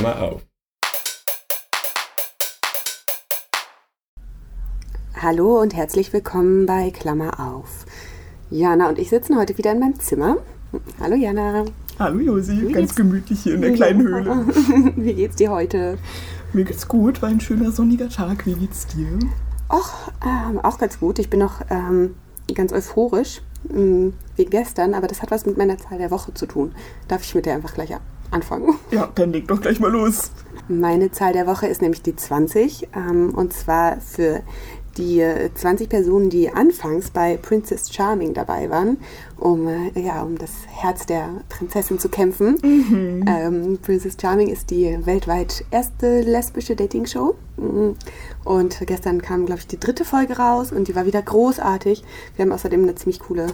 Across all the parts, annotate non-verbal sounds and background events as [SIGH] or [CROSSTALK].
Klammer auf. Hallo und herzlich willkommen bei Klammer auf. Jana und ich sitzen heute wieder in meinem Zimmer. Hallo Jana. Hallo Josi, Wie ganz gemütlich hier in der kleinen Höhle. [LAUGHS] Wie geht's dir heute? Mir geht's gut, war ein schöner sonniger Tag. Wie geht's dir? Och, ähm, auch ganz gut. Ich bin noch ähm, ganz euphorisch ähm, wie gestern, aber das hat was mit meiner Zahl der Woche zu tun. Darf ich mit der einfach gleich anfangen? Ja, dann leg doch gleich mal los. Meine Zahl der Woche ist nämlich die 20 ähm, und zwar für die 20 Personen, die anfangs bei Princess Charming dabei waren, um, äh, ja, um das Herz der Prinzessin zu kämpfen. Mhm. Ähm, Princess Charming ist die weltweit erste lesbische Dating-Show. Mhm. Und gestern kam, glaube ich, die dritte Folge raus und die war wieder großartig. Wir haben außerdem eine ziemlich coole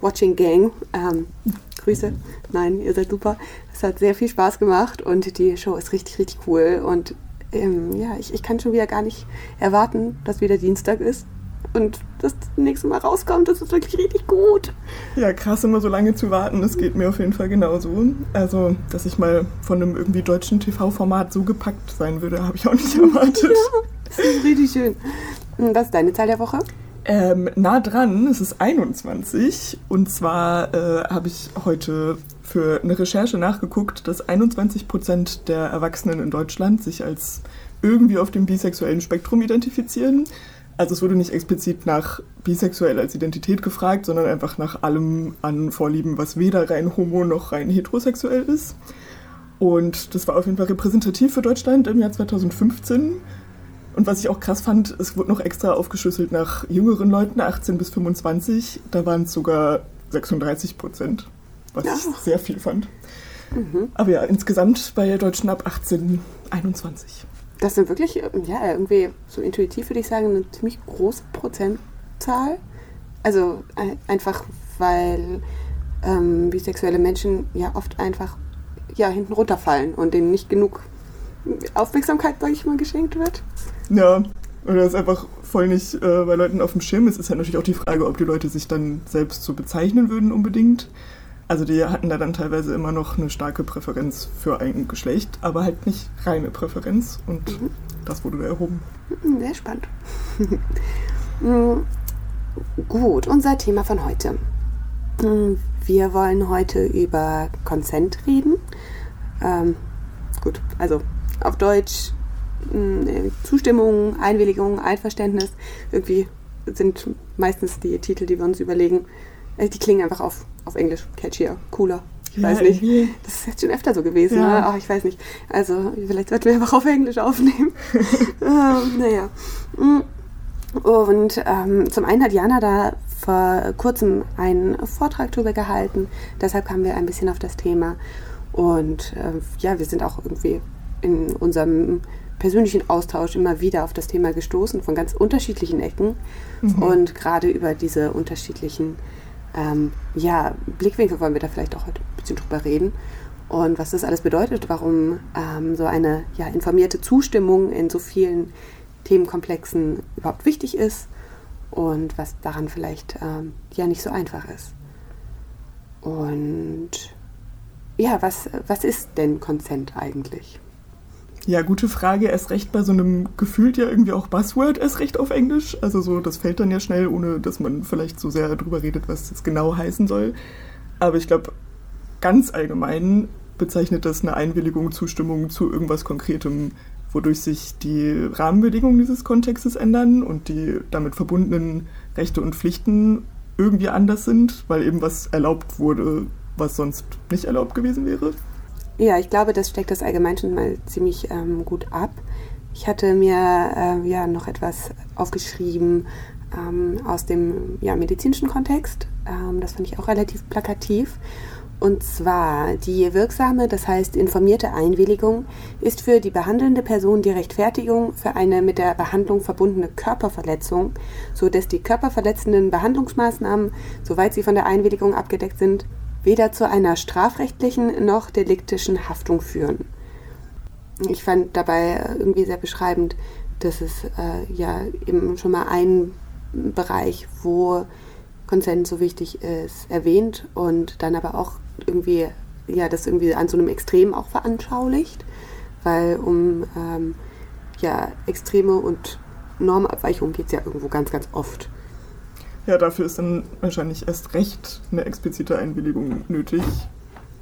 Watching Gang. Ähm, Grüße. Nein, ihr seid super. Es hat sehr viel Spaß gemacht und die Show ist richtig, richtig cool. Und ähm, ja, ich, ich kann schon wieder gar nicht erwarten, dass wieder Dienstag ist und das nächste Mal rauskommt. Das ist wirklich richtig gut. Ja, krass, immer so lange zu warten. Das geht mir auf jeden Fall genauso. Also, dass ich mal von einem irgendwie deutschen TV-Format so gepackt sein würde, habe ich auch nicht [LAUGHS] erwartet. ja, das ist richtig schön. Was ist deine Zahl der Woche? Ähm, nah dran, es ist 21. Und zwar äh, habe ich heute für eine Recherche nachgeguckt, dass 21 Prozent der Erwachsenen in Deutschland sich als irgendwie auf dem bisexuellen Spektrum identifizieren. Also es wurde nicht explizit nach bisexuell als Identität gefragt, sondern einfach nach allem an Vorlieben, was weder rein homo noch rein heterosexuell ist. Und das war auf jeden Fall repräsentativ für Deutschland im Jahr 2015. Und was ich auch krass fand, es wurde noch extra aufgeschlüsselt nach jüngeren Leuten, 18 bis 25. Da waren es sogar 36 Prozent was ja. ich sehr viel fand. Mhm. Aber ja, insgesamt bei Deutschen ab 18, 21. Das sind wirklich, ja, irgendwie so intuitiv würde ich sagen, eine ziemlich große Prozentzahl. Also einfach, weil ähm, bisexuelle Menschen ja oft einfach ja, hinten runterfallen und denen nicht genug Aufmerksamkeit, sage ich mal, geschenkt wird. Ja, oder es einfach voll nicht äh, bei Leuten auf dem Schirm ist. Es ist ja natürlich auch die Frage, ob die Leute sich dann selbst so bezeichnen würden unbedingt. Also die hatten da dann teilweise immer noch eine starke Präferenz für ein Geschlecht, aber halt nicht reine Präferenz und mhm. das wurde da erhoben. Mhm, sehr spannend. [LAUGHS] Mhm. Gut, unser Thema von heute. Wir wollen heute über Consent reden. Ähm, gut, also auf Deutsch Zustimmung, Einwilligung, Einverständnis. Irgendwie sind meistens die Titel, die wir uns überlegen, äh, die klingen einfach auf, auf Englisch catchier, cooler. Ich ja, weiß nicht. Irgendwie. Das ist jetzt schon öfter so gewesen. Ja. Ne? Ach, ich weiß nicht. Also, vielleicht sollten wir einfach auf Englisch aufnehmen. [LAUGHS] ähm, naja. Mm. Und ähm, zum einen hat Jana da vor kurzem einen Vortrag darüber gehalten. Deshalb kamen wir ein bisschen auf das Thema. Und äh, ja, wir sind auch irgendwie in unserem persönlichen Austausch immer wieder auf das Thema gestoßen, von ganz unterschiedlichen Ecken. Mhm. Und gerade über diese unterschiedlichen ähm, ja, Blickwinkel wollen wir da vielleicht auch heute ein bisschen drüber reden. Und was das alles bedeutet, warum ähm, so eine ja, informierte Zustimmung in so vielen Themenkomplexen überhaupt wichtig ist und was daran vielleicht ähm, ja nicht so einfach ist. Und ja, was, was ist denn Consent eigentlich? Ja, gute Frage. Erst recht bei so einem gefühlt ja irgendwie auch Buzzword erst recht auf Englisch. Also so, das fällt dann ja schnell, ohne dass man vielleicht so sehr drüber redet, was das genau heißen soll. Aber ich glaube, ganz allgemein bezeichnet das eine Einwilligung, Zustimmung zu irgendwas Konkretem, wodurch sich die Rahmenbedingungen dieses Kontextes ändern und die damit verbundenen Rechte und Pflichten irgendwie anders sind, weil eben was erlaubt wurde, was sonst nicht erlaubt gewesen wäre. Ja, ich glaube, das steckt das allgemein schon mal ziemlich ähm, gut ab. Ich hatte mir äh, ja noch etwas aufgeschrieben ähm, aus dem ja, medizinischen Kontext. Ähm, das fand ich auch relativ plakativ. Und zwar die wirksame, das heißt informierte Einwilligung ist für die behandelnde Person die Rechtfertigung für eine mit der Behandlung verbundene Körperverletzung, so dass die körperverletzenden Behandlungsmaßnahmen, soweit sie von der Einwilligung abgedeckt sind, weder zu einer strafrechtlichen noch deliktischen Haftung führen. Ich fand dabei irgendwie sehr beschreibend, dass es äh, ja eben schon mal ein Bereich, wo Konsent so wichtig ist, erwähnt und dann aber auch irgendwie, ja, das irgendwie an so einem Extrem auch veranschaulicht. weil um ähm, ja, Extreme und Normabweichungen geht es ja irgendwo ganz, ganz oft. Ja, dafür ist dann wahrscheinlich erst recht eine explizite Einwilligung nötig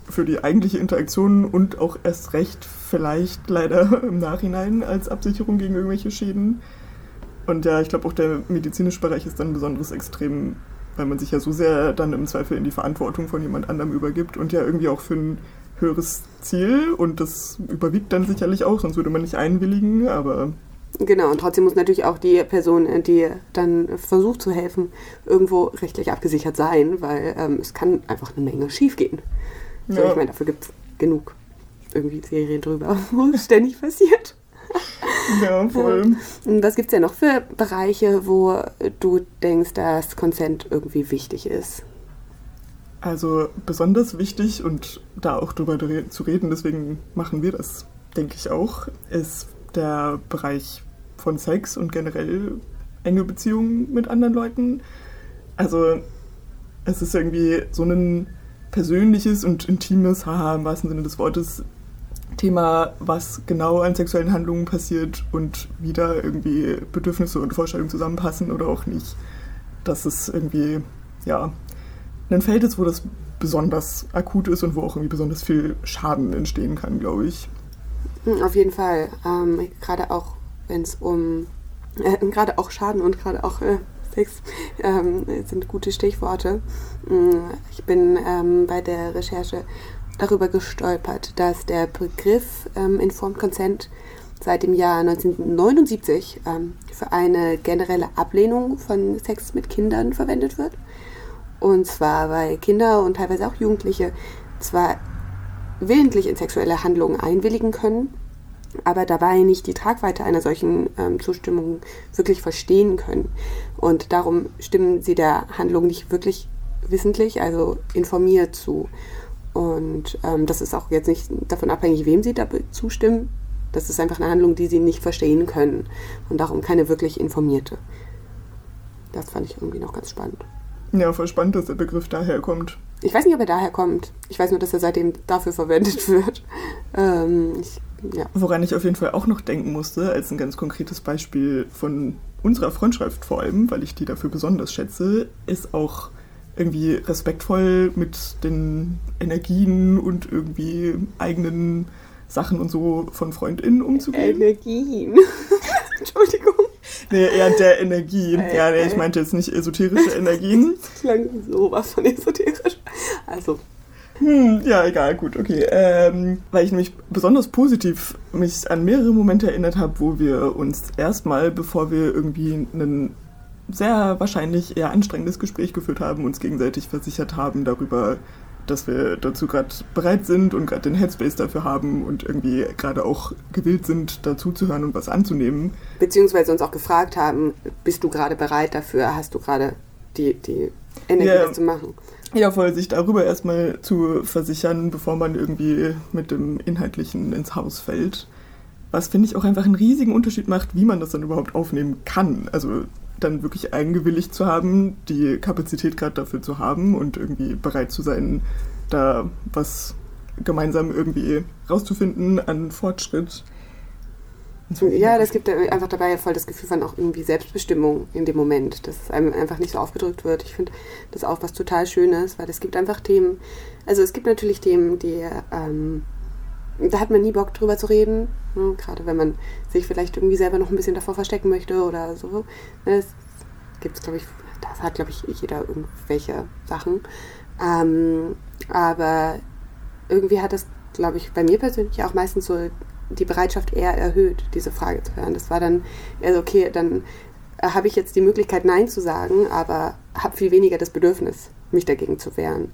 für die eigentliche Interaktion und auch erst recht vielleicht leider [LAUGHS] im Nachhinein als Absicherung gegen irgendwelche Schäden. Und ja, ich glaube auch der medizinische Bereich ist dann besonders extrem, weil man sich ja so sehr dann im Zweifel in die Verantwortung von jemand anderem übergibt und ja irgendwie auch für ein höheres Ziel und das überwiegt dann sicherlich auch, sonst würde man nicht einwilligen, aber Genau, und trotzdem muss natürlich auch die Person, die dann versucht zu helfen, irgendwo rechtlich abgesichert sein, weil ähm, es kann einfach eine Menge schiefgehen. So, ja. Ich meine, dafür gibt es genug irgendwie Serien drüber, [LAUGHS] wo es ständig passiert. Ja, [LAUGHS] voll. Und was gibt es denn noch für Bereiche, wo du denkst, dass Consent irgendwie wichtig ist? Also besonders wichtig und da auch drüber zu reden, deswegen machen wir das, denke ich auch, ist der Bereich von Sex und generell enge Beziehungen mit anderen Leuten. Also es ist irgendwie so ein persönliches und intimes, haha, im wahrsten Sinne des Wortes, Thema, was genau an sexuellen Handlungen passiert und wie da irgendwie Bedürfnisse und Vorstellungen zusammenpassen oder auch nicht. Dass es irgendwie, ja, ein Feld ist, wo das besonders akut ist und wo auch irgendwie besonders viel Schaden entstehen kann, glaube ich. Hm, auf jeden Fall. Ähm, gerade auch, wenn es um, äh, [LAUGHS] gerade auch Schaden und gerade auch äh, Sex ähm, sind gute Stichworte. Hm, ich bin ähm, bei der Recherche darüber gestolpert, dass der Begriff ähm, Informed Consent seit dem Jahr 1979 ähm, für eine generelle Ablehnung von Sex mit Kindern verwendet wird. Und zwar, weil Kinder und teilweise auch Jugendliche zwar willentlich in sexuelle Handlungen einwilligen können, aber dabei nicht die Tragweite einer solchen ähm, Zustimmung wirklich verstehen können. Und darum stimmen sie der Handlung nicht wirklich wissentlich, also informiert zu. Und ähm, das ist auch jetzt nicht davon abhängig, wem sie da zustimmen. Das ist einfach eine Handlung, die sie nicht verstehen können. Und darum keine wirklich informierte. Das fand ich irgendwie noch ganz spannend. Ja, voll spannend, dass der Begriff daherkommt. Ich weiß nicht, ob er daher kommt. Ich weiß nur, dass er seitdem dafür verwendet wird. Ähm, ich, ja. Woran ich auf jeden Fall auch noch denken musste, als ein ganz konkretes Beispiel von unserer Freundschaft vor allem, weil ich die dafür besonders schätze, ist auch irgendwie respektvoll mit den Energien und irgendwie eigenen Sachen und so von FreundInnen umzugehen. Energien. [LAUGHS] Entschuldigung. [LAUGHS] Nee, eher der Energie. Äh, ja, nee, ich meinte jetzt nicht esoterische Energien. [LAUGHS] Das klang sowas von esoterisch. Also. Hm, ja, egal, gut, okay. Ähm, weil ich nämlich besonders positiv mich an mehrere Momente erinnert habe, wo wir uns erstmal, bevor wir irgendwie einen sehr wahrscheinlich eher anstrengendes Gespräch geführt haben, uns gegenseitig versichert haben darüber, dass wir dazu gerade bereit sind und gerade den Headspace dafür haben und irgendwie gerade auch gewillt sind, dazu zu hören und was anzunehmen. Beziehungsweise uns auch gefragt haben, bist du gerade bereit dafür, hast du gerade die, die Energie, ja, das zu machen? Ja, voll, sich darüber erstmal zu versichern, bevor man irgendwie mit dem Inhaltlichen ins Haus fällt. Was, finde ich, auch einfach einen riesigen Unterschied macht, wie man das dann überhaupt aufnehmen kann. Also dann wirklich eingewilligt zu haben, die Kapazität gerade dafür zu haben und irgendwie bereit zu sein, da was gemeinsam irgendwie rauszufinden an Fortschritt. Ja, das gibt einfach dabei voll das Gefühl von auch irgendwie Selbstbestimmung in dem Moment, dass es einem einfach nicht so aufgedrückt wird. Ich finde das auch was total Schönes, weil es gibt einfach Themen, also es gibt natürlich Themen, die, ähm, da hat man nie Bock drüber zu reden, ne? gerade wenn man sich vielleicht irgendwie selber noch ein bisschen davor verstecken möchte oder so. Das gibt es, glaube ich, das hat, glaube ich, jeder irgendwelche Sachen. Ähm, aber irgendwie hat das, glaube ich, bei mir persönlich auch meistens so die Bereitschaft eher erhöht, diese Frage zu hören. Das war dann, also okay, dann äh, habe ich jetzt die Möglichkeit, Nein zu sagen, aber habe viel weniger das Bedürfnis, mich dagegen zu wehren.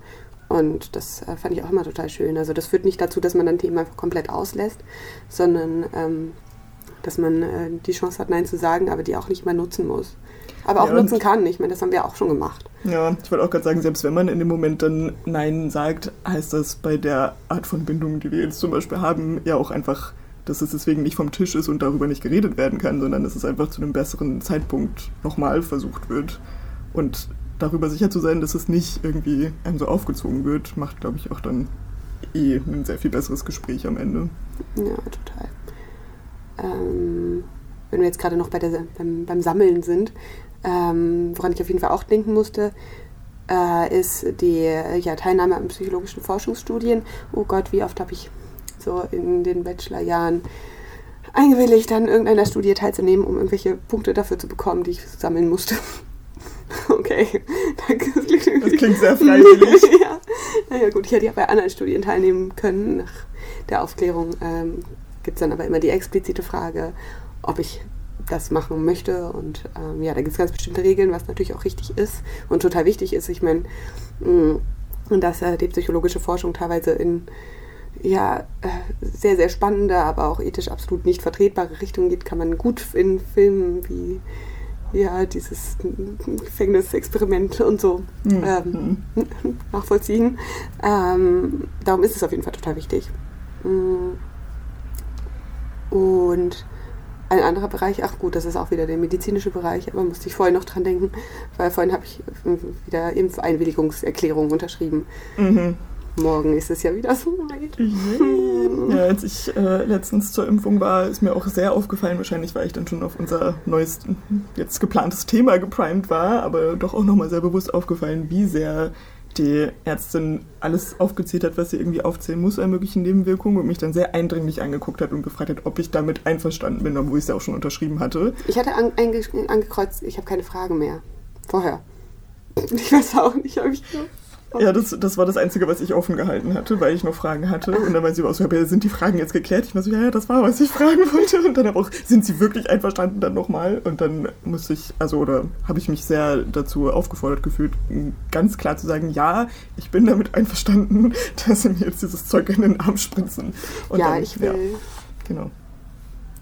Und das äh, fand ich auch immer total schön. Also das führt nicht dazu, dass man dann Themen einfach komplett auslässt, sondern ähm, dass man äh, die Chance hat, Nein zu sagen, aber die auch nicht mal nutzen muss. Aber auch ja, nutzen kann. Ich meine, das haben wir auch schon gemacht. Ja, ich wollte auch gerade sagen, selbst wenn man in dem Moment dann Nein sagt, heißt das bei der Art von Bindung, die wir jetzt zum Beispiel haben, ja auch einfach dass es deswegen nicht vom Tisch ist und darüber nicht geredet werden kann, sondern dass es einfach zu einem besseren Zeitpunkt nochmal versucht wird. Und darüber sicher zu sein, dass es nicht irgendwie einem so aufgezogen wird, macht, glaube ich, auch dann eh ein sehr viel besseres Gespräch am Ende. Ja, total. ähm, wenn wir jetzt gerade noch bei der, beim, beim Sammeln sind, ähm, woran ich auf jeden Fall auch denken musste, äh, ist die ja, Teilnahme an psychologischen Forschungsstudien. Oh Gott, wie oft habe ich so in den Bachelorjahren eingewilligt, an irgendeiner Studie teilzunehmen, um irgendwelche Punkte dafür zu bekommen, die ich sammeln musste. Okay, [LAUGHS] danke. Das klingt, das klingt sehr freiwillig. [LAUGHS] ja. Naja gut, ich hätte ja bei anderen Studien teilnehmen können. Nach der Aufklärung ähm, gibt es dann aber immer die explizite Frage, ob ich das machen möchte. Und ähm, ja, da gibt es ganz bestimmte Regeln, was natürlich auch richtig ist und total wichtig ist. Ich meine, mm, und dass äh, die psychologische Forschung teilweise in ja, äh, sehr, sehr spannende, aber auch ethisch absolut nicht vertretbare Richtungen geht, kann man gut in Filmen wie ja, dieses Gefängnisexperiment und so mhm. ähm, [LAUGHS] nachvollziehen. Ähm, darum ist es auf jeden Fall total wichtig. Mm. Und ein anderer Bereich, ach gut, das ist auch wieder der medizinische Bereich, aber musste ich vorhin noch dran denken, weil vorhin habe ich wieder Impfeinwilligungserklärung unterschrieben. Mhm. Morgen ist es ja wieder so weit. Ja, als ich äh, letztens zur Impfung war, ist mir auch sehr aufgefallen, wahrscheinlich weil ich dann schon auf unser neues, jetzt geplantes Thema geprimed war, aber doch auch nochmal sehr bewusst aufgefallen, wie sehr die Ärztin alles aufgezählt hat, was sie irgendwie aufzählen muss an möglichen Nebenwirkungen und mich dann sehr eindringlich angeguckt hat und gefragt hat, ob ich damit einverstanden bin, obwohl ich es ja auch schon unterschrieben hatte. Ich hatte an, angekreuzt, ich habe keine Fragen mehr. Vorher. [LAUGHS] Ich weiß auch nicht, ob ich. Ja, das, das war das Einzige, was ich offen gehalten hatte, weil ich noch Fragen hatte. Und dann war sie auch so, ja, sind die Fragen jetzt geklärt? Ich war so, ja, ja, das war, was ich fragen wollte. Und dann aber auch, sind sie wirklich einverstanden dann nochmal? Und dann musste ich, also, oder habe ich mich sehr dazu aufgefordert gefühlt, ganz klar zu sagen, ja, ich bin damit einverstanden, [LAUGHS] dass sie mir jetzt dieses Zeug in den Arm spritzen. Und ja, dann, ich will. Ja, genau.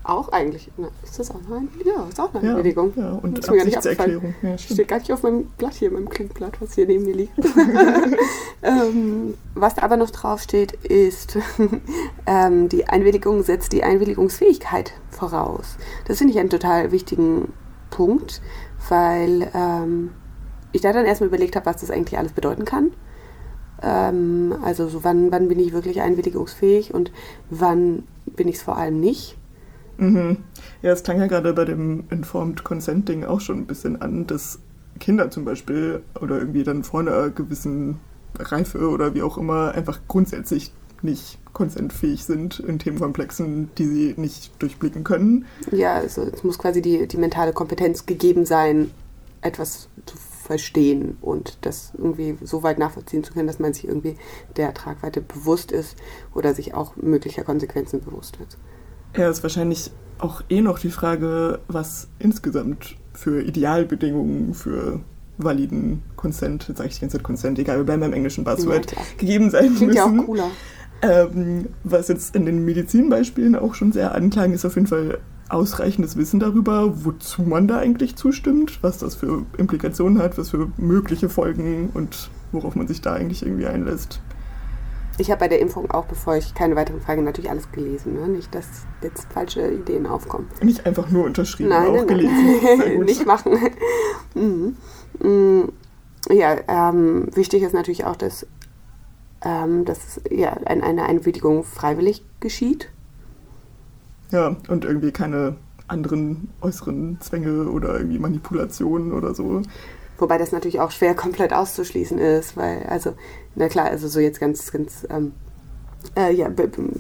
Auch eigentlich. Na, ist das auch eine Ja, ist auch eine ja, Erledigung. Ja, und das Absichtserklärung. Ja, steht gar nicht auf meinem Blatt hier, meinem Klinkblatt, was hier neben mir liegt. [LAUGHS] [LAUGHS] ähm, was da aber noch draufsteht, ist, [LAUGHS] ähm, die Einwilligung setzt die Einwilligungsfähigkeit voraus. Das finde ich einen total wichtigen Punkt, weil ähm, ich da dann erstmal überlegt habe, was das eigentlich alles bedeuten kann. Ähm, also so wann, wann bin ich wirklich einwilligungsfähig und wann bin ich es vor allem nicht. Mhm. Ja, es klang ja gerade bei dem Informed Consent-Ding auch schon ein bisschen an, dass Kinder zum Beispiel oder irgendwie dann vor einer gewissen Reife oder wie auch immer einfach grundsätzlich nicht konsentfähig sind in Themenkomplexen, die sie nicht durchblicken können. Ja, also es muss quasi die, die mentale Kompetenz gegeben sein, etwas zu verstehen und das irgendwie so weit nachvollziehen zu können, dass man sich irgendwie der Tragweite bewusst ist oder sich auch möglicher Konsequenzen bewusst wird. Ja, ist wahrscheinlich auch eh noch die Frage, was insgesamt für Idealbedingungen für validen Consent, jetzt sage ich die ganze Zeit Consent, egal, wir bleiben beim englischen Buzzword, ja, gegeben sein Klingt müssen. ja auch cooler. Ähm, was jetzt in den Medizinbeispielen auch schon sehr anklang, ist auf jeden Fall ausreichendes Wissen darüber, wozu man da eigentlich zustimmt, was das für Implikationen hat, was für mögliche Folgen und worauf man sich da eigentlich irgendwie einlässt. Ich habe bei der Impfung auch, bevor ich keine weiteren Fragen, natürlich alles gelesen. Ne? Nicht, dass jetzt falsche Ideen aufkommen. Nicht einfach nur unterschrieben, nein, auch nein, gelesen. [LAUGHS] Nicht machen. mhm. Mhm. Ja, ähm, wichtig ist natürlich auch, dass, ähm, dass ja, eine Einwilligung freiwillig geschieht. Ja, und irgendwie keine anderen äußeren Zwänge oder irgendwie Manipulationen oder so. Wobei das natürlich auch schwer komplett auszuschließen ist, weil, also, na klar, also so jetzt ganz, ganz, ähm, äh, ja,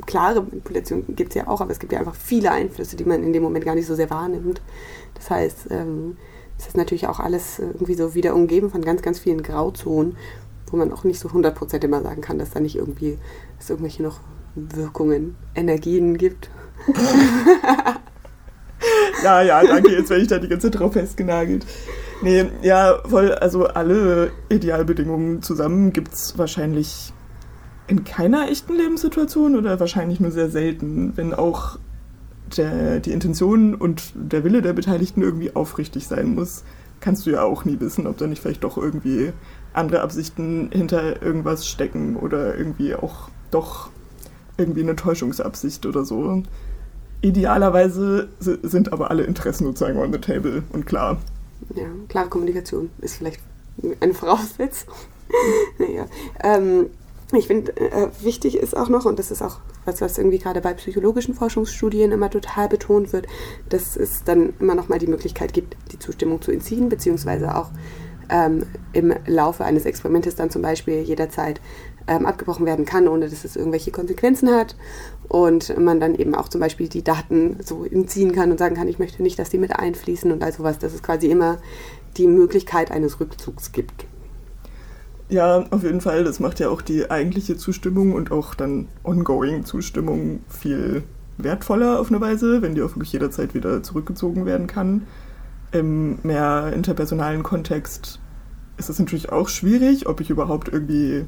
klare Manipulation gibt es ja auch, aber es gibt ja einfach viele Einflüsse, die man in dem Moment gar nicht so sehr wahrnimmt. Das heißt, ähm, es ist natürlich auch alles irgendwie so wieder umgeben von ganz, ganz vielen Grauzonen, wo man auch nicht so 100% immer sagen kann, dass da nicht irgendwie es irgendwelche noch Wirkungen, Energien gibt. [LAUGHS] ja, ja, danke, jetzt werde ich da die ganze Zeit drauf festgenagelt. Nee, ja, voll, also alle Idealbedingungen zusammen gibt es wahrscheinlich in keiner echten Lebenssituation oder wahrscheinlich nur sehr selten, wenn auch der, die Intention und der Wille der Beteiligten irgendwie aufrichtig sein muss, kannst du ja auch nie wissen, ob da nicht vielleicht doch irgendwie andere Absichten hinter irgendwas stecken oder irgendwie auch doch irgendwie eine Täuschungsabsicht oder so. Idealerweise sind aber alle Interessen sozusagen on the table und klar, ja, klare Kommunikation ist vielleicht eine Voraussetzung. [LAUGHS] naja. Ähm, ich finde, äh, wichtig ist auch noch, und das ist auch was, was irgendwie gerade bei psychologischen Forschungsstudien immer total betont wird, dass es dann immer noch mal die Möglichkeit gibt, die Zustimmung zu entziehen, beziehungsweise auch ähm, im Laufe eines Experimentes dann zum Beispiel jederzeit ähm, abgebrochen werden kann, ohne dass es irgendwelche Konsequenzen hat. Und man dann eben auch zum Beispiel die Daten so entziehen kann und sagen kann, ich möchte nicht, dass die mit einfließen und all sowas, dass es quasi immer die Möglichkeit eines Rückzugs gibt. Ja, auf jeden Fall. Das macht ja auch die eigentliche Zustimmung und auch dann ongoing Zustimmung viel wertvoller auf eine Weise, wenn die auch wirklich jederzeit wieder zurückgezogen werden kann. Im mehr interpersonalen Kontext ist es natürlich auch schwierig, ob ich überhaupt irgendwie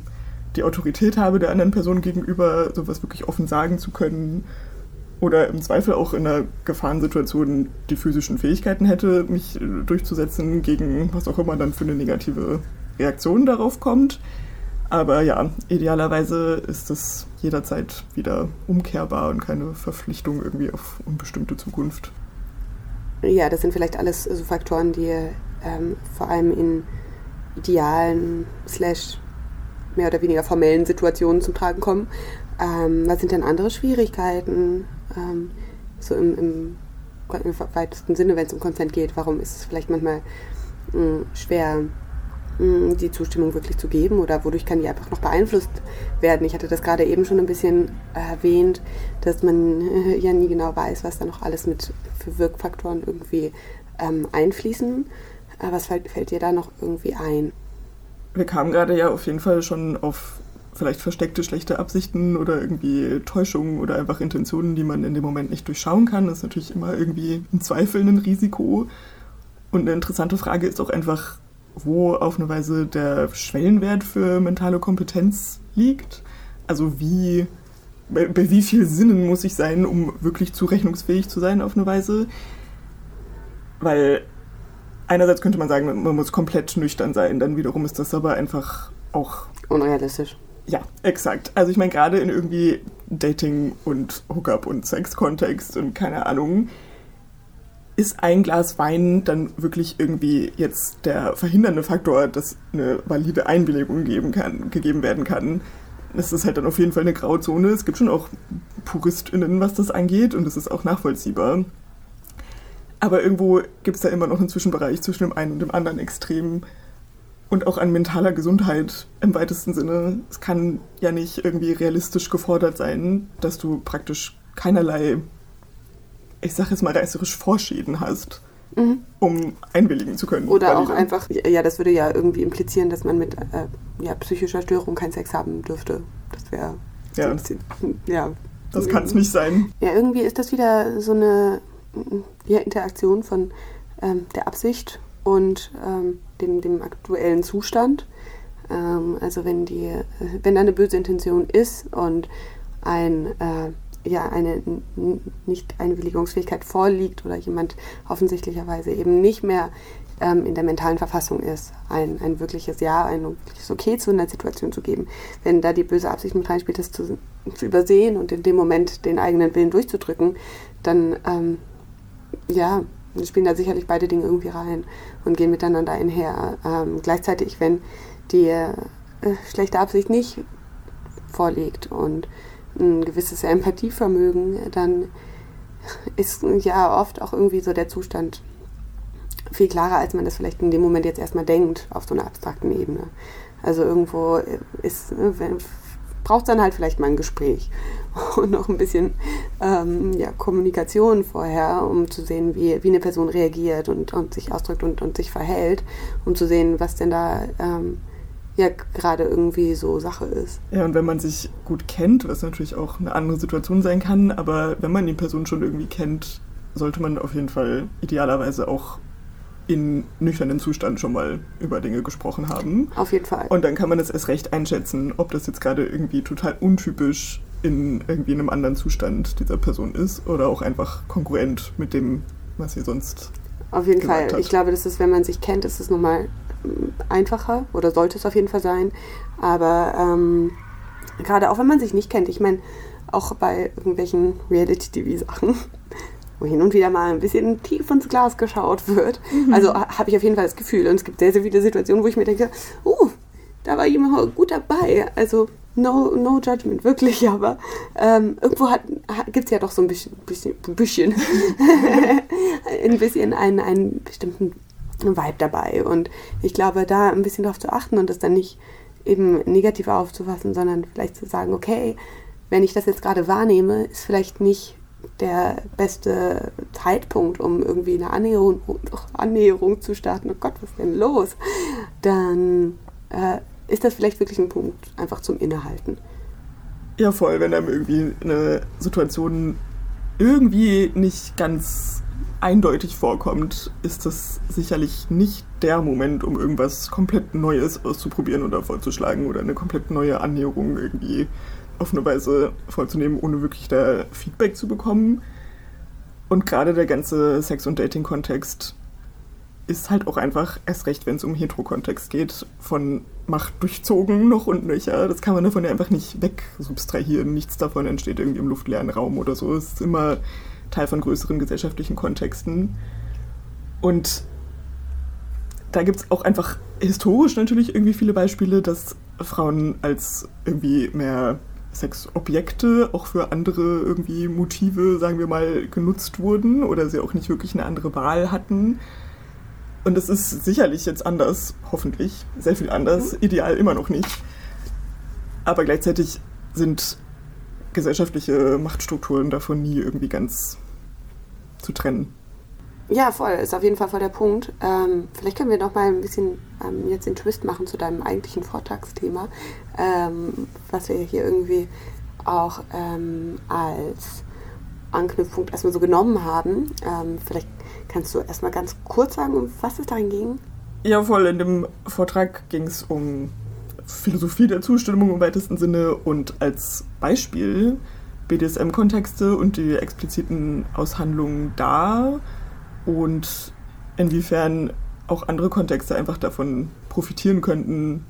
die Autorität habe, der anderen Person gegenüber sowas wirklich offen sagen zu können. Oder im Zweifel auch in einer Gefahrensituation die physischen Fähigkeiten hätte, mich durchzusetzen gegen was auch immer dann für eine negative Reaktion darauf kommt. Aber ja, idealerweise ist das jederzeit wieder umkehrbar und keine Verpflichtung irgendwie auf unbestimmte Zukunft. Ja, das sind vielleicht alles so Faktoren, die ähm, vor allem in idealen slash mehr oder weniger formellen Situationen zum Tragen kommen. Ähm, was sind denn andere Schwierigkeiten? Ähm, so im, im, im, weitesten Sinne, wenn es um Consent geht, warum ist es vielleicht manchmal mh, hm, schwer, mh, die Zustimmung wirklich zu geben oder wodurch kann die einfach noch beeinflusst werden? Ich hatte das gerade eben schon ein bisschen erwähnt, dass man äh, ja nie genau weiß, was da noch alles mit für Wirkfaktoren irgendwie ähm, einfließen. Äh, was fällt, fällt dir da noch irgendwie ein? Wir kamen gerade ja auf jeden Fall schon auf vielleicht versteckte schlechte Absichten oder irgendwie Täuschungen oder einfach Intentionen, die man in dem Moment nicht durchschauen kann. Das ist natürlich immer irgendwie im Zweifel ein Risiko. Und eine interessante Frage ist auch einfach, wo auf eine Weise der Schwellenwert für mentale Kompetenz liegt. Also wie, bei, bei wie viel Sinnen muss ich sein, um wirklich zurechnungsfähig zu sein auf eine Weise. Weil einerseits könnte man sagen, man muss komplett nüchtern sein, dann wiederum ist das aber einfach auch. Unrealistisch. Ja, exakt. Also ich meine, gerade in irgendwie Dating und Hookup und Sex-Kontext und keine Ahnung, ist ein Glas Wein dann wirklich irgendwie jetzt der verhindernde Faktor, dass eine valide Einwilligung geben kann, gegeben werden kann. Das ist halt dann auf jeden Fall eine Grauzone. Es gibt schon auch PuristInnen, was das angeht, und das ist auch nachvollziehbar. Aber irgendwo gibt es da immer noch einen Zwischenbereich zwischen dem einen und dem anderen Extrem. Und auch an mentaler Gesundheit im weitesten Sinne. Es kann ja nicht irgendwie realistisch gefordert sein, dass du praktisch keinerlei, ich sag jetzt mal reißerisch, Vorschäden hast, mhm. um einwilligen zu können. Oder auch einfach, ja, das würde ja irgendwie implizieren, dass man mit äh, ja, psychischer Störung keinen Sex haben dürfte. Das wäre. Ja. ja. Das kann es nicht sein. Ja, irgendwie ist das wieder so eine ja, Interaktion von ähm, der Absicht und ähm, dem, dem aktuellen Zustand. Ähm, also wenn die, wenn da eine böse Intention ist und ein, äh, ja, eine Nicht-Einwilligungsfähigkeit vorliegt oder jemand offensichtlicherweise eben nicht mehr ähm, in der mentalen Verfassung ist, ein, ein wirkliches Ja, ein wirkliches Okay zu einer Situation zu geben. Wenn da die böse Absicht mit reinspielt, das zu, zu übersehen und in dem Moment den eigenen Willen durchzudrücken, dann ähm, ja, spielen da sicherlich beide Dinge irgendwie rein und gehen miteinander einher. Ähm, gleichzeitig, wenn die äh, schlechte Absicht nicht vorliegt und ein gewisses Empathievermögen, dann ist ja oft auch irgendwie so der Zustand viel klarer, als man das vielleicht in dem Moment jetzt erstmal denkt, auf so einer abstrakten Ebene. Also irgendwo ist, ne, braucht es dann halt vielleicht mal ein Gespräch [LAUGHS] und noch ein bisschen ähm, ja, Kommunikation vorher, um zu sehen, wie, wie eine Person reagiert und, und sich ausdrückt und, und sich verhält, um zu sehen, was denn da ähm, ja gerade irgendwie so Sache ist. Ja, und wenn man sich gut kennt, was natürlich auch eine andere Situation sein kann, aber wenn man die Person schon irgendwie kennt, sollte man auf jeden Fall idealerweise auch in nüchternen Zustand schon mal über Dinge gesprochen haben. Auf jeden Fall. Und dann kann man es erst recht einschätzen, ob das jetzt gerade irgendwie total untypisch in irgendwie einem anderen Zustand dieser Person ist oder auch einfach konkurrent mit dem, was sie sonst. Auf jeden Fall. Hat. Ich glaube, das ist, wenn man sich kennt, ist es nochmal mm, einfacher oder sollte es auf jeden Fall sein. Aber ähm, gerade auch wenn man sich nicht kennt, ich meine, auch bei irgendwelchen Reality-TV-Sachen wo hin und wieder mal ein bisschen tief ins Glas geschaut wird. Mhm. Also habe ich auf jeden Fall das Gefühl. Und es gibt sehr, sehr viele Situationen, wo ich mir denke, uh, da war jemand gut dabei. Also no, no judgment, wirklich, [LAUGHS] aber ähm, irgendwo gibt es ja doch so ein bisschen, bisschen, bisschen [LAUGHS] ein bisschen einen, einen bestimmten Vibe dabei. Und ich glaube, da ein bisschen darauf zu achten und das dann nicht eben negativ aufzufassen, sondern vielleicht zu sagen, okay, wenn ich das jetzt gerade wahrnehme, ist vielleicht nicht der beste Zeitpunkt, um irgendwie eine Annäherung, Annäherung zu starten. Oh Gott, was ist denn los? Dann äh, ist das vielleicht wirklich ein Punkt einfach zum Innehalten. Ja, voll, wenn einem irgendwie eine Situation irgendwie nicht ganz eindeutig vorkommt, ist das sicherlich nicht der Moment, um irgendwas komplett Neues auszuprobieren oder vorzuschlagen oder eine komplett neue Annäherung irgendwie auf eine Weise vorzunehmen, ohne wirklich da Feedback zu bekommen. Und gerade der ganze Sex- und Dating-Kontext ist halt auch einfach, erst recht, wenn es um Hetero-Kontext geht, von Macht durchzogen noch und nöcher. Das kann man davon ja einfach nicht wegsubstrahieren. Nichts davon entsteht irgendwie im luftleeren Raum oder so. Es ist immer Teil von größeren gesellschaftlichen Kontexten. Und da gibt es auch einfach historisch natürlich irgendwie viele Beispiele, dass Frauen als irgendwie mehr Sexobjekte auch für andere irgendwie Motive, sagen wir mal, genutzt wurden oder sie auch nicht wirklich eine andere Wahl hatten. Und es ist sicherlich jetzt anders, hoffentlich, sehr viel anders, mhm. ideal immer noch nicht. Aber gleichzeitig sind gesellschaftliche Machtstrukturen davon nie irgendwie ganz zu trennen. Ja, voll, ist auf jeden Fall voll der Punkt. Ähm, vielleicht können wir noch mal ein bisschen ähm, jetzt den Twist machen zu deinem eigentlichen Vortragsthema, ähm, was wir hier irgendwie auch ähm, als Anknüpfpunkt erstmal so genommen haben. Ähm, vielleicht kannst du erstmal ganz kurz sagen, um was es darin ging? Ja, voll. In dem Vortrag ging es um Philosophie der Zustimmung im weitesten Sinne und als Beispiel BDSM-Kontexte und die expliziten Aushandlungen da und inwiefern auch andere Kontexte einfach davon profitieren könnten,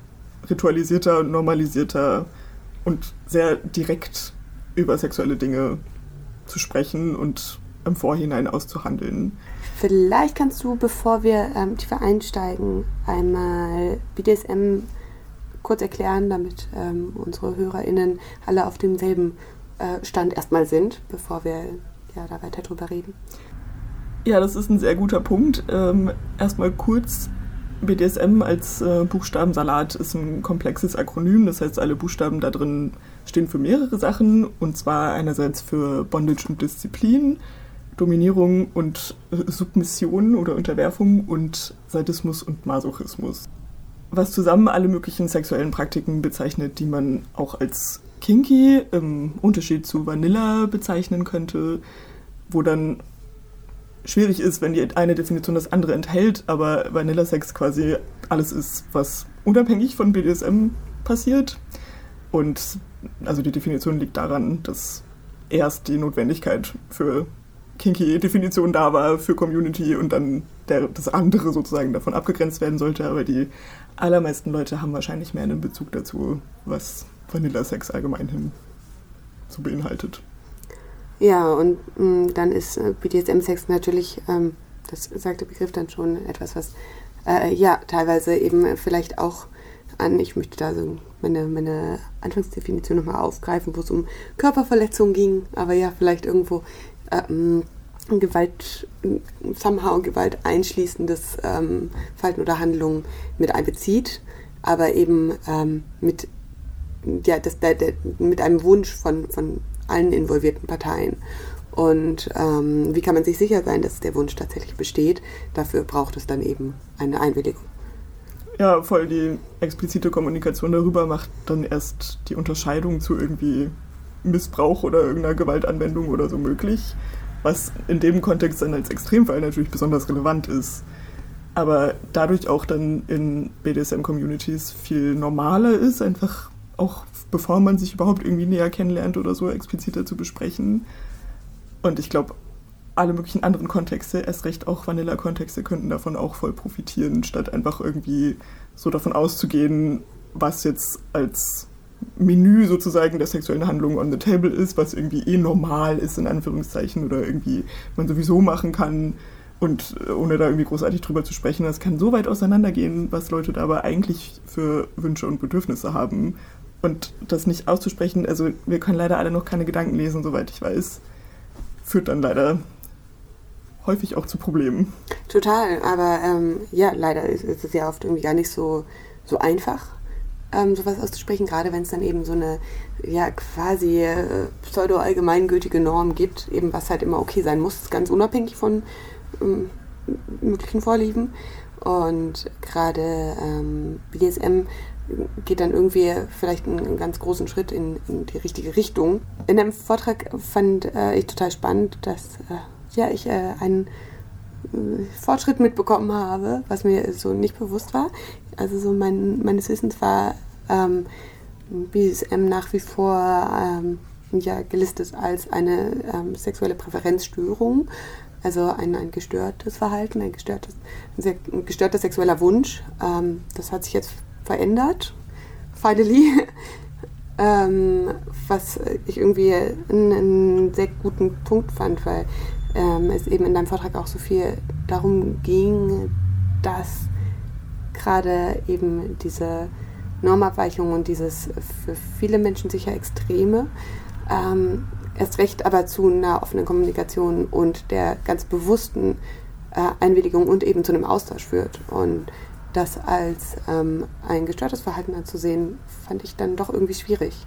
ritualisierter, normalisierter und sehr direkt über sexuelle Dinge zu sprechen und im Vorhinein auszuhandeln. Vielleicht kannst du, bevor wir ähm, tiefer einsteigen, einmal BDSM kurz erklären, damit ähm, unsere HörerInnen alle auf demselben äh, Stand erstmal sind, bevor wir ja, da weiter drüber reden. Ja, das ist ein sehr guter Punkt. Ähm, erstmal kurz. BDSM als äh, Buchstabensalat ist ein komplexes Akronym. Das heißt, alle Buchstaben da drin stehen für mehrere Sachen. Und zwar einerseits für Bondage und Disziplin, Dominierung und äh, Submission oder Unterwerfung und Sadismus und Masochismus. Was zusammen alle möglichen sexuellen Praktiken bezeichnet, die man auch als kinky im Unterschied zu Vanilla bezeichnen könnte, wo dann schwierig ist, wenn die eine Definition das andere enthält, aber Vanilla Sex quasi alles ist, was unabhängig von BDSM passiert. Und also die Definition liegt daran, dass erst die Notwendigkeit für kinky Definition da war für Community und dann der, das andere sozusagen davon abgegrenzt werden sollte. Aber die allermeisten Leute haben wahrscheinlich mehr einen Bezug dazu, was Vanilla Sex allgemein hin so beinhaltet. Ja, und mh, mm, dann ist äh, BDSM-Sex natürlich, ähm, das sagt der Begriff dann schon, etwas, was äh, ja teilweise eben vielleicht auch an, ich möchte da so meine, meine Anfangsdefinition nochmal aufgreifen, wo es um Körperverletzungen ging, aber ja, vielleicht irgendwo ähm, Gewalt, somehow Gewalt einschließendes ähm, Verhalten oder Handlungen mit einbezieht, aber eben ähm, mit, ja, das, der, der, mit einem Wunsch von, von allen involvierten Parteien. Und ähm, wie kann man sich sicher sein, dass der Wunsch tatsächlich besteht? Dafür braucht es dann eben eine Einwilligung. Ja, voll die explizite Kommunikation darüber macht dann erst die Unterscheidung zu irgendwie Missbrauch oder irgendeiner Gewaltanwendung oder so möglich, was in dem Kontext dann als Extremfall natürlich besonders relevant ist. Aber dadurch auch dann in BDSM-Communities viel normaler ist, einfach auch bevor man sich überhaupt irgendwie näher kennenlernt oder so expliziter zu besprechen. Und ich glaube, alle möglichen anderen Kontexte, erst recht auch Vanilla-Kontexte, könnten davon auch voll profitieren, statt einfach irgendwie so davon auszugehen, was jetzt als Menü sozusagen der sexuellen Handlung on the table ist, was irgendwie eh normal ist, in Anführungszeichen, oder irgendwie man sowieso machen kann. Und äh, ohne da irgendwie großartig drüber zu sprechen, das kann so weit auseinandergehen, was Leute da aber eigentlich für Wünsche und Bedürfnisse haben Und das nicht auszusprechen, also wir können leider alle noch keine Gedanken lesen, soweit ich weiß, führt dann leider häufig auch zu Problemen. Total, aber ähm, ja, leider ist, ist, es ja oft irgendwie gar nicht so, so einfach, ähm, sowas auszusprechen, gerade wenn es dann eben so eine ja quasi äh, pseudo-allgemeingültige Norm gibt, eben was halt immer okay sein muss, ganz unabhängig von ähm, möglichen Vorlieben. Und gerade ähm, BDSM geht dann irgendwie vielleicht einen ganz großen Schritt in, in die richtige Richtung. In einem Vortrag fand äh, ich total spannend, dass äh, ja, ich äh, einen äh, Fortschritt mitbekommen habe, was mir so nicht bewusst war. Also so mein, meines Wissens war ähm, BDSM nach wie vor ähm, ja, gelistet als eine ähm, sexuelle Präferenzstörung, also ein, ein gestörtes Verhalten, ein gestörtes, ein gestörter sexueller Wunsch. Ähm, das hat sich jetzt verändert, finally. [LAUGHS] Ähm, was ich irgendwie einen, einen, sehr guten Punkt fand, weil ähm, es eben in deinem Vortrag auch so viel darum ging, dass gerade eben diese Normabweichung und dieses für viele Menschen sicher Extreme ähm, erst recht aber zu einer offenen Kommunikation und der ganz bewussten äh, Einwilligung und eben zu einem Austausch führt. Und das als ähm, ein gestörtes Verhalten anzusehen, fand ich dann doch irgendwie schwierig.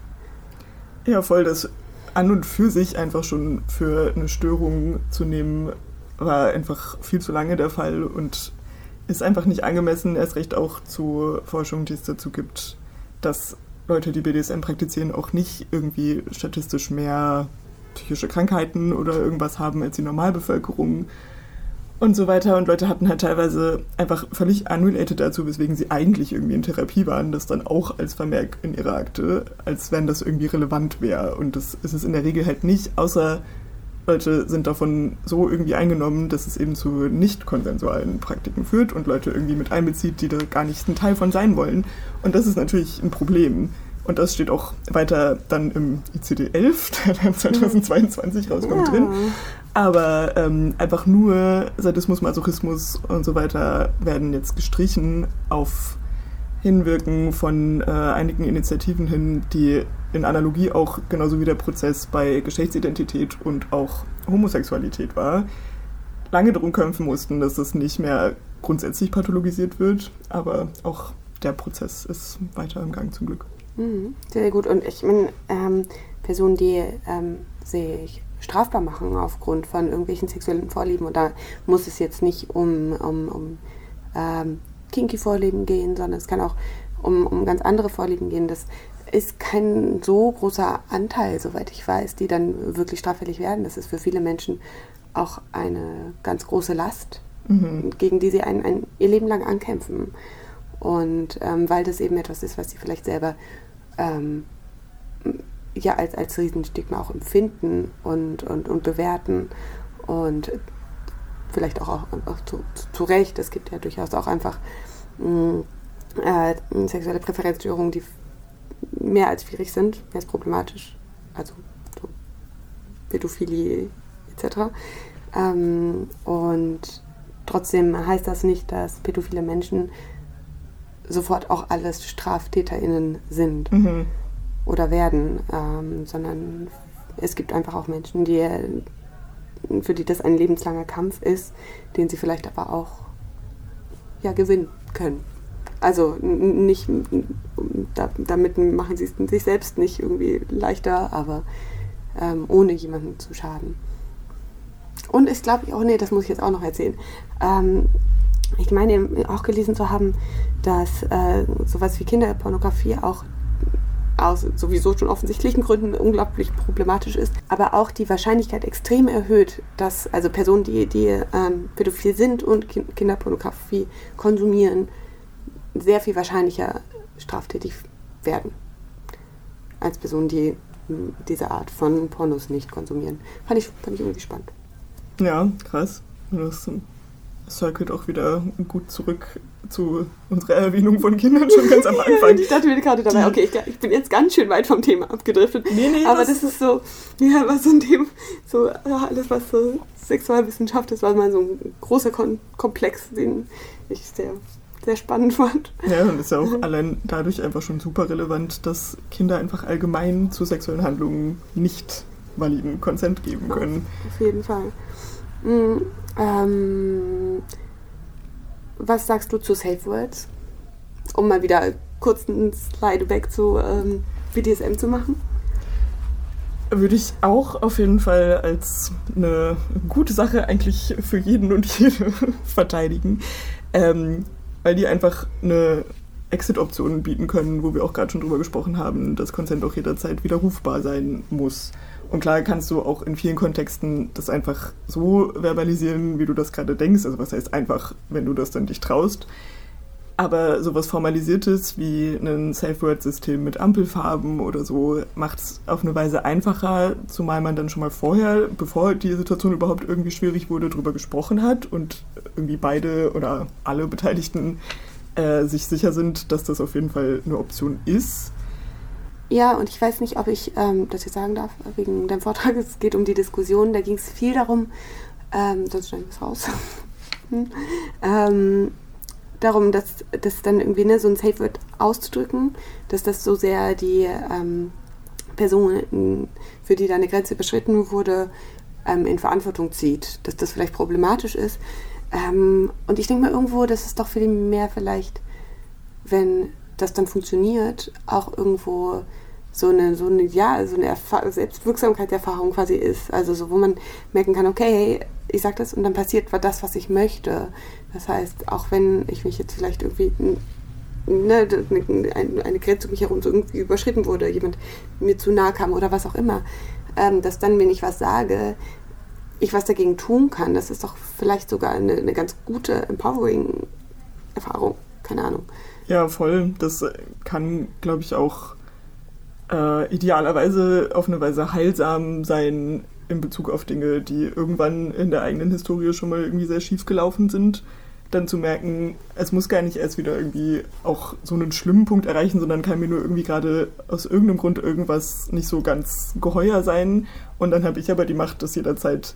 Ja, voll. Das an und für sich einfach schon für eine Störung zu nehmen, war einfach viel zu lange der Fall und ist einfach nicht angemessen, erst recht auch zu Forschung, die es dazu gibt, dass Leute, die BDSM praktizieren, auch nicht irgendwie statistisch mehr psychische Krankheiten oder irgendwas haben als die Normalbevölkerung und so weiter. Und Leute hatten halt teilweise einfach völlig unrelated dazu, weswegen sie eigentlich irgendwie in Therapie waren, das dann auch als Vermerk in ihrer Akte, als wenn das irgendwie relevant wäre. Und das ist es in der Regel halt nicht, außer Leute sind davon so irgendwie eingenommen, dass es eben zu nicht konsensualen Praktiken führt und Leute irgendwie mit einbezieht, die da gar nicht ein Teil von sein wollen. Und das ist natürlich ein Problem. Und das steht auch weiter dann im ICD-11, [LAUGHS] der dann 2022 rauskommt, ja. drin. Aber ähm, einfach nur Sadismus, Masochismus und so weiter werden jetzt gestrichen auf Hinwirken von äh, einigen Initiativen hin, die in Analogie auch genauso wie der Prozess bei Geschlechtsidentität und auch Homosexualität war, lange darum kämpfen mussten, dass es nicht mehr grundsätzlich pathologisiert wird, aber auch der Prozess ist weiter im Gang zum Glück. Mhm, sehr gut. Und ich meine, ähm, Personen, die ähm, sich strafbar machen aufgrund von irgendwelchen sexuellen Vorlieben, und da muss es jetzt nicht um, um, um ähm, kinky Vorlieben gehen, sondern es kann auch um, um ganz andere Vorlieben gehen. Das ist kein so großer Anteil, soweit ich weiß, die dann wirklich straffällig werden. Das ist für viele Menschen auch eine ganz große Last, mhm. gegen die sie ein, ein, ihr Leben lang ankämpfen. Und ähm, weil das eben etwas ist, was sie vielleicht selber ähm, ja als, als Riesenstigma auch empfinden und, und, und bewerten und vielleicht auch, auch, auch zu, zu, Recht. Es gibt ja durchaus auch einfach mh, äh, sexuelle Präferenzstörungen, die mehr als schwierig sind, mehr als problematisch. Also so Pädophilie etc. Ähm, und trotzdem heißt das nicht, dass pädophile Menschen sofort auch alles StraftäterInnen sind mhm. oder werden, ähm, sondern es gibt einfach auch Menschen, die, für die das ein lebenslanger Kampf ist, den sie vielleicht aber auch ja, gewinnen können. Also nicht, damit machen sie es sich selbst nicht irgendwie leichter, aber ähm, ohne jemanden zu schaden. Und ich glaube auch, nee, das muss ich jetzt auch noch erzählen. Ähm, ich meine auch gelesen zu haben, dass äh, sowas wie Kinderpornografie auch aus sowieso schon offensichtlichen Gründen unglaublich problematisch ist, aber auch die Wahrscheinlichkeit extrem erhöht, dass also Personen, die, die ähm, pädophil sind und Kinderpornografie konsumieren, sehr viel wahrscheinlicher straftätig werden als Personen, die hm, diese Art von Pornos nicht konsumieren. Fand ich, fand ich irgendwie spannend. Ja, krass. Das circelt auch wieder gut zurück zu unserer Erwähnung von Kindern schon ganz am Anfang. [LAUGHS] ich dachte mir gerade dabei, okay, ich, ich, bin jetzt ganz schön weit vom Thema abgedriftet. Nee, nee, aber das, das ist so, ja, was so ein Thema, so alles, was so Sexualwissenschaft ist, war mal so ein großer Kon Komplex, den ich sehr, sehr spannend fand. Ja, und ist ja auch allein dadurch einfach schon super relevant, dass Kinder einfach allgemein zu sexuellen Handlungen nicht validen Konsent geben können. Auf jeden Fall. Mhm, ähm, was sagst du zu Safe Words? Um mal wieder kurz einen Slide back zu ähm, BDSM zu machen. Würde ich auch auf jeden Fall als eine gute Sache eigentlich für jeden und jede [LAUGHS] verteidigen, ähm, weil die einfach eine Exit-Option bieten können, wo wir auch gerade schon drüber gesprochen haben, dass Consent auch jederzeit widerrufbar sein muss. Und klar kannst du auch in vielen Kontexten das einfach so verbalisieren, wie du das gerade denkst. Also was heißt einfach, wenn du das dann dich traust. Aber sowas Formalisiertes wie ein Safe-Word-System mit Ampelfarben oder so macht es auf eine Weise einfacher, zumal man dann schon mal vorher, bevor die Situation überhaupt irgendwie schwierig wurde, darüber gesprochen hat und irgendwie beide oder alle Beteiligten äh, sich sicher sind, dass das auf jeden Fall eine Option ist. Ja, und ich weiß nicht, ob ich ähm, das jetzt sagen darf, wegen deinem Vortrag. Es geht um die Diskussion. Da ging es viel darum, ähm, sonst schneiden wir es raus. [LAUGHS] hm. ähm, darum, dass das dann irgendwie ne, so ein Safe Word auszudrücken, dass das so sehr die ähm, Person, für die da eine Grenze überschritten wurde, ähm, in Verantwortung zieht, dass das vielleicht problematisch ist. Ähm, und ich denke mal irgendwo, dass es doch viel mehr vielleicht, wenn das dann funktioniert, auch irgendwo so eine, so eine, ja, so eine Erfa Selbstwirksamkeitserfahrung quasi ist. Also so, wo man merken kann, okay, ich sag das und dann passiert das, was ich möchte. Das heißt, auch wenn ich mich jetzt vielleicht irgendwie ne, eine, eine Grenze um mich herum so irgendwie überschritten wurde, jemand mir zu nahe kam oder was auch immer, ähm, dass dann, wenn ich was sage, ich was dagegen tun kann. Das ist doch vielleicht sogar eine, eine ganz gute, empowering Erfahrung. Keine Ahnung. Ja, voll. Das kann, glaube ich, auch äh, idealerweise auf eine Weise heilsam sein in Bezug auf Dinge, die irgendwann in der eigenen Historie schon mal irgendwie sehr schief gelaufen sind. Dann zu merken, es muss gar nicht erst wieder irgendwie auch so einen schlimmen Punkt erreichen, sondern kann mir nur irgendwie gerade aus irgendeinem Grund irgendwas nicht so ganz geheuer sein. Und dann habe ich aber die Macht, das jederzeit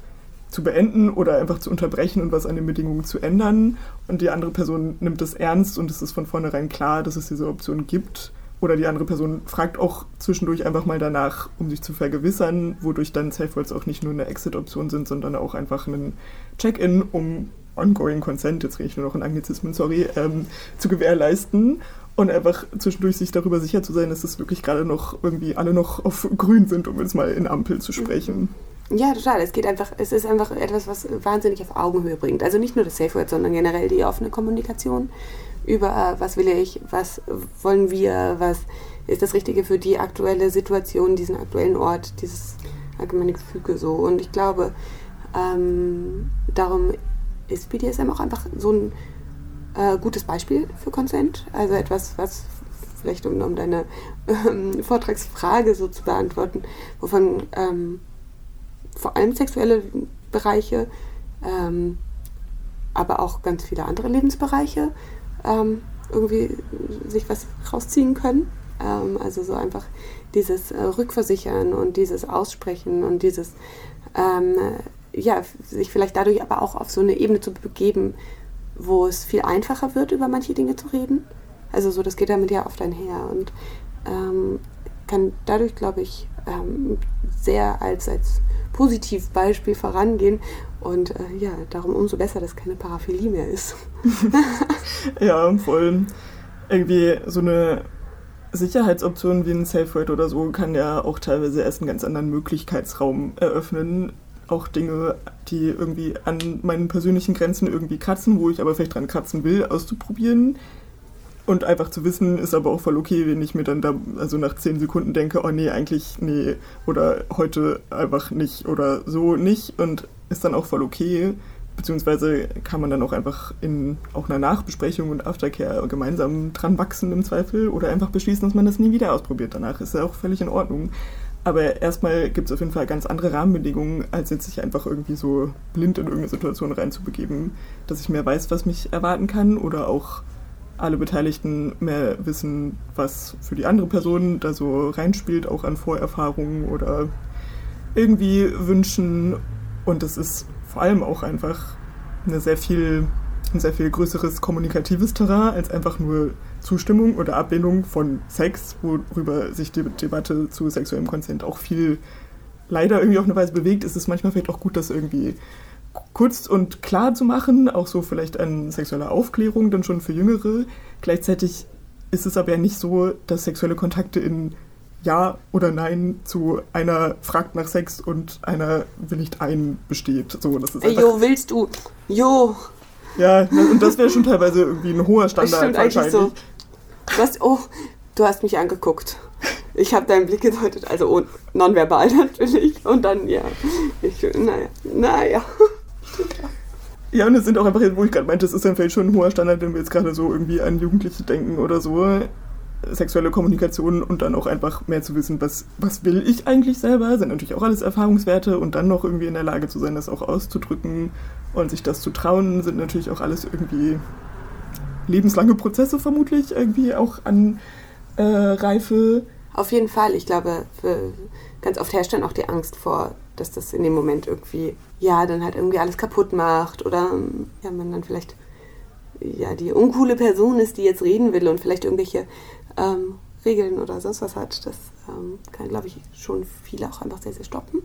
zu beenden oder einfach zu unterbrechen und was an den Bedingungen zu ändern. Und die andere Person nimmt das ernst und es ist von vornherein klar, dass es diese Option gibt. Oder die andere Person fragt auch zwischendurch einfach mal danach, um sich zu vergewissern, wodurch dann Safe Words auch nicht nur eine Exit-Option sind, sondern auch einfach ein Check-in, um ongoing Consent, jetzt rede ich nur noch in Anglizismen, sorry, ähm, zu gewährleisten und einfach zwischendurch sich darüber sicher zu sein, dass es wirklich gerade noch irgendwie alle noch auf grün sind, um jetzt mal in Ampel zu sprechen. Ja, total. Es geht einfach, es ist einfach etwas, was wahnsinnig auf Augenhöhe bringt. Also nicht nur das Safe Word, sondern generell die offene Kommunikation über äh, was will ich, was wollen wir, was ist das Richtige für die aktuelle Situation, diesen aktuellen Ort, dieses allgemeine Gefüge so. Und ich glaube, ähm, darum ist BDSM auch einfach so ein äh, gutes Beispiel für Consent. Also etwas, was vielleicht um, um deine ähm, Vortragsfrage so zu beantworten, wovon ähm, vor allem sexuelle Bereiche, ähm, aber auch ganz viele andere Lebensbereiche ähm, irgendwie sich was rausziehen können. Ähm, also so einfach dieses äh, Rückversichern und dieses Aussprechen und dieses, ähm, ja, sich vielleicht dadurch aber auch auf so eine Ebene zu begeben, wo es viel einfacher wird, über manche Dinge zu reden. Also so, das geht damit ja oft einher und ähm, kann dadurch, glaube ich, ähm, sehr als, als Positivbeispiel vorangehen. Und äh, ja, darum umso besser, dass keine Paraphilie mehr ist. [LAUGHS] ja, voll. Irgendwie so eine Sicherheitsoption wie ein Safe Word oder so kann ja auch teilweise erst einen ganz anderen Möglichkeitsraum eröffnen. Auch Dinge, die irgendwie an meinen persönlichen Grenzen irgendwie kratzen, wo ich aber vielleicht dran kratzen will, auszuprobieren. Und einfach zu wissen, ist aber auch voll okay, wenn ich mir dann da, also nach zehn Sekunden denke, oh nee, eigentlich nee, oder heute einfach nicht oder so nicht und ist dann auch voll okay. Beziehungsweise kann man dann auch einfach in auch einer Nachbesprechung und Aftercare gemeinsam dran wachsen im Zweifel oder einfach beschließen, dass man das nie wieder ausprobiert danach. Ist ja auch völlig in Ordnung. Aber erstmal gibt es auf jeden Fall ganz andere Rahmenbedingungen, als jetzt sich einfach irgendwie so blind in irgendeine Situation reinzubegeben, dass ich mehr weiß, was mich erwarten kann oder auch alle Beteiligten mehr wissen, was für die andere Person da so reinspielt, auch an Vorerfahrungen oder irgendwie Wünschen. Und es ist vor allem auch einfach eine sehr viel ein sehr viel größeres kommunikatives Terrain als einfach nur Zustimmung oder Ablehnung von Sex, worüber sich die Debatte zu sexuellem Konsent auch viel leider irgendwie auf eine Weise bewegt, ist es manchmal vielleicht auch gut, das irgendwie kurz und klar zu machen, auch so vielleicht an sexueller Aufklärung dann schon für Jüngere. Gleichzeitig ist es aber ja nicht so, dass sexuelle Kontakte in Ja oder Nein zu einer fragt nach Sex und einer willigt ein besteht. So, das ist Ey, jo, willst du? Jo. Ja, und das wäre schon teilweise irgendwie ein hoher Standard wahrscheinlich. So. Hast, oh, du hast mich angeguckt. Ich habe deinen Blick gedeutet, also oh, nonverbal [LAUGHS] natürlich. Und dann, ja, ich, naja, naja. Ja, und es sind auch einfach, wo ich gerade meinte, es ist dann vielleicht schon ein hoher Standard, wenn wir jetzt gerade so irgendwie an Jugendliche denken oder so. Sexuelle Kommunikation und dann auch einfach mehr zu wissen, was, was will ich eigentlich selber, sind natürlich auch alles Erfahrungswerte und dann noch irgendwie in der Lage zu sein, das auch auszudrücken und sich das zu trauen, sind natürlich auch alles irgendwie lebenslange Prozesse vermutlich, irgendwie auch an äh, Reife. Auf jeden Fall, ich glaube, ganz oft herrscht dann auch die Angst vor dass das in dem Moment irgendwie, ja, dann halt irgendwie alles kaputt macht oder ja, man dann vielleicht ja, die uncoole Person ist, die jetzt reden will und vielleicht irgendwelche ähm, Regeln oder sonst was hat. Das ähm, kann, glaube ich, schon viele auch einfach sehr, sehr stoppen.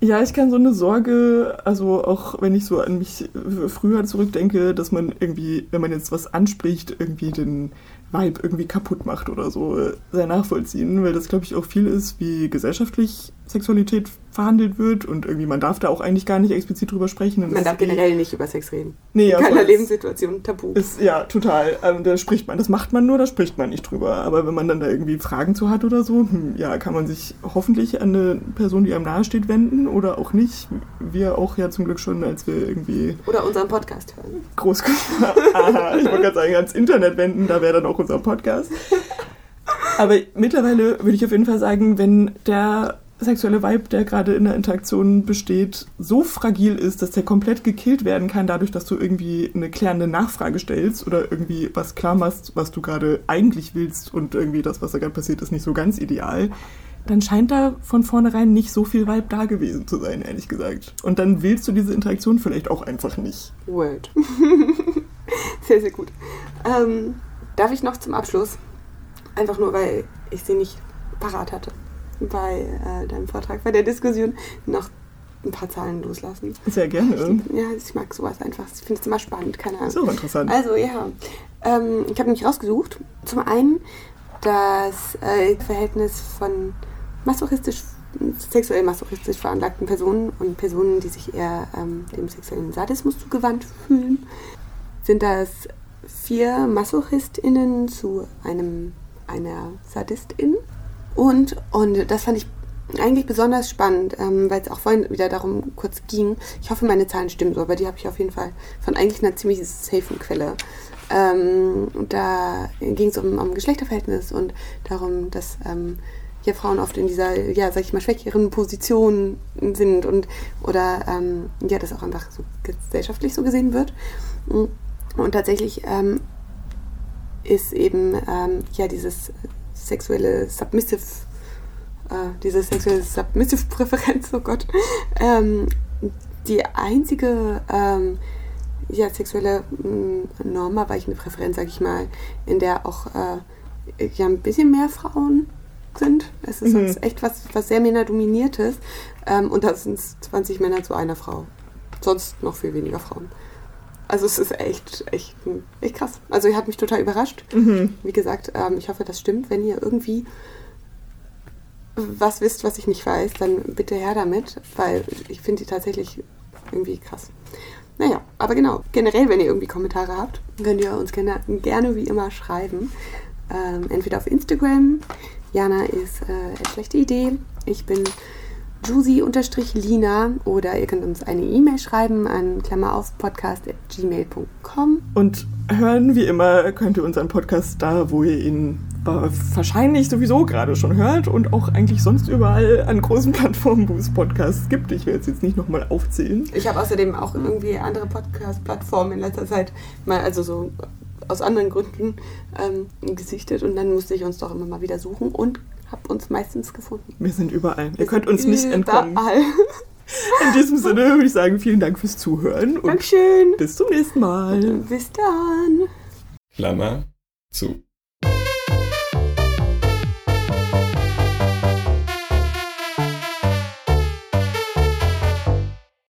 Ja, ich kann so eine Sorge, also auch wenn ich so an mich früher zurückdenke, dass man irgendwie, wenn man jetzt was anspricht, irgendwie den Vibe irgendwie kaputt macht oder so, äh, sehr nachvollziehen, weil das, glaube ich, auch viel ist, wie gesellschaftlich Sexualität verhandelt wird und irgendwie man darf da auch eigentlich gar nicht explizit drüber sprechen. man darf generell nicht über Sex reden. Nee, In keiner Lebenssituation tabu. Ist, ja, total. Also, da spricht man, das macht man nur, da spricht man nicht drüber. Aber wenn man dann da irgendwie Fragen zu hat oder so, hm, ja, kann man sich hoffentlich an eine Person, die einem nahesteht, wenden oder auch nicht. Wir auch ja zum Glück schon, als wir irgendwie... Oder unseren Podcast hören. Groß... [LAUGHS] Aha, ich wollte gerade sagen, ans Internet wenden, da wäre dann auch unser Podcast. [LAUGHS] Aber mittlerweile würde ich auf jeden Fall sagen, wenn der sexuelle Vibe, der gerade in der Interaktion besteht, so fragil ist, dass der komplett gekillt werden kann, dadurch, dass du irgendwie eine klärende Nachfrage stellst oder irgendwie was klar machst, was du gerade eigentlich willst und irgendwie das, was da gerade passiert, ist nicht so ganz ideal, dann scheint da von vornherein nicht so viel Vibe da gewesen zu sein, ehrlich gesagt. Und dann willst du diese Interaktion vielleicht auch einfach nicht. Word. [LAUGHS] sehr, sehr gut. Ähm, darf ich noch zum Abschluss, einfach nur, weil ich sie nicht parat hatte, bei äh, deinem Vortrag, bei der Diskussion noch ein paar Zahlen loslassen. Sehr gerne. Ich, ja, ich mag sowas einfach. Ich finde es immer spannend, keine Ahnung. So interessant. Also ja, ähm, ich habe nämlich rausgesucht. Zum einen das äh, Verhältnis von masochistisch, sexuell masochistisch veranlagten Personen und Personen, die sich eher ähm, dem sexuellen Sadismus zugewandt fühlen, sind das vier MasochistInnen zu einem einer Sadistin. Und, und das fand ich eigentlich besonders spannend, ähm, weil es auch vorhin wieder darum kurz ging. Ich hoffe, meine Zahlen stimmen so, aber die habe ich auf jeden Fall von eigentlich einer ziemlich safen Quelle. Ähm, da ging es um, um Geschlechterverhältnis und darum, dass ähm, ja, Frauen oft in dieser, ja, sag ich mal, schwächeren Position sind und oder ähm, ja, das auch einfach so gesellschaftlich so gesehen wird. Und tatsächlich ähm, ist eben ähm, ja dieses sexuelle Submissive, äh, diese sexuelle Submissive-Präferenz, [LAUGHS] oh Gott, ähm, die einzige ähm, ja, sexuelle mm, normabweichende Präferenz, sag ich mal, in der auch äh, ja, ein bisschen mehr Frauen sind. Es ist mhm. echt was, was sehr männerdominiertes. Ähm, und da sind es 20 Männer zu einer Frau. Sonst noch viel weniger Frauen. Also es ist echt, echt, echt krass. Also ihr habt mich total überrascht. Mhm. Wie gesagt, ähm, ich hoffe, das stimmt. Wenn ihr irgendwie was wisst, was ich nicht weiß, dann bitte her damit, weil ich finde die tatsächlich irgendwie krass. Naja, aber genau, generell, wenn ihr irgendwie Kommentare habt, könnt ihr uns gerne, gerne wie immer schreiben. Ähm, entweder auf Instagram, Jana ist äh, eine schlechte Idee, ich bin juicy-lina oder ihr könnt uns eine E-Mail schreiben an Klammer auf podcast.gmail.com. Und hören wie immer könnt ihr unseren Podcast da, wo ihr ihn wahrscheinlich sowieso gerade schon hört und auch eigentlich sonst überall an großen [LAUGHS] Plattformen, wo es Podcasts gibt. Ich werde es jetzt nicht nochmal aufzählen. Ich habe außerdem auch irgendwie andere Podcast-Plattformen in letzter Zeit mal, also so aus anderen Gründen ähm, gesichtet und dann musste ich uns doch immer mal wieder suchen und habe uns meistens gefunden. Wir sind überall. Wir Ihr könnt uns nicht entkommen. [LAUGHS] In diesem Sinne würde ich sagen, vielen Dank fürs Zuhören und Dankeschön. bis zum nächsten Mal. Bis dann. Klammer zu.